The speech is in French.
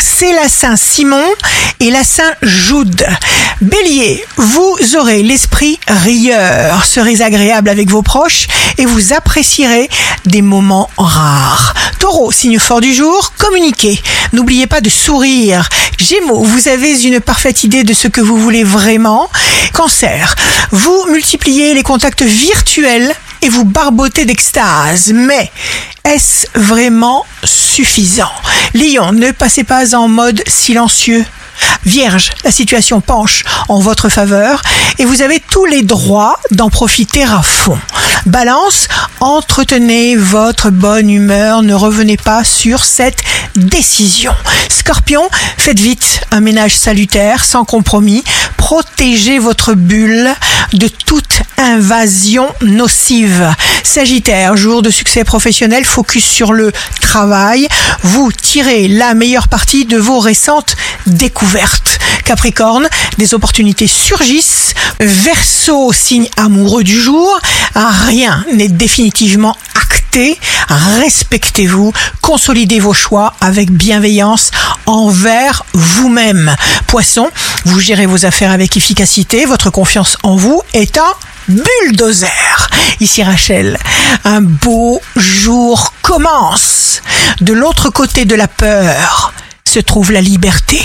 c'est la Saint-Simon et la Saint-Joude. Bélier, vous aurez l'esprit rieur, serez agréable avec vos proches et vous apprécierez des moments rares. Taureau, signe fort du jour, communiquez. N'oubliez pas de sourire. Gémeaux, vous avez une parfaite idée de ce que vous voulez vraiment. Cancer, vous multipliez les contacts virtuels et vous barbotez d'extase. Mais est-ce vraiment suffisant? Lion, ne passez pas en mode silencieux. Vierge, la situation penche en votre faveur et vous avez tous les droits d'en profiter à fond. Balance, entretenez votre bonne humeur, ne revenez pas sur cette décision. Scorpion, faites vite un ménage salutaire, sans compromis, protégez votre bulle de toute invasion nocive. Sagittaire, jour de succès professionnel, focus sur le travail, vous tirez la meilleure partie de vos récentes découvertes. Capricorne, des opportunités surgissent. Verseau, signe amoureux du jour, rien n'est définitivement acté. Respectez-vous, consolidez vos choix avec bienveillance envers vous-même. Poisson, vous gérez vos affaires avec efficacité, votre confiance en vous est un bulldozer. Ici Rachel, un beau jour commence. De l'autre côté de la peur se trouve la liberté.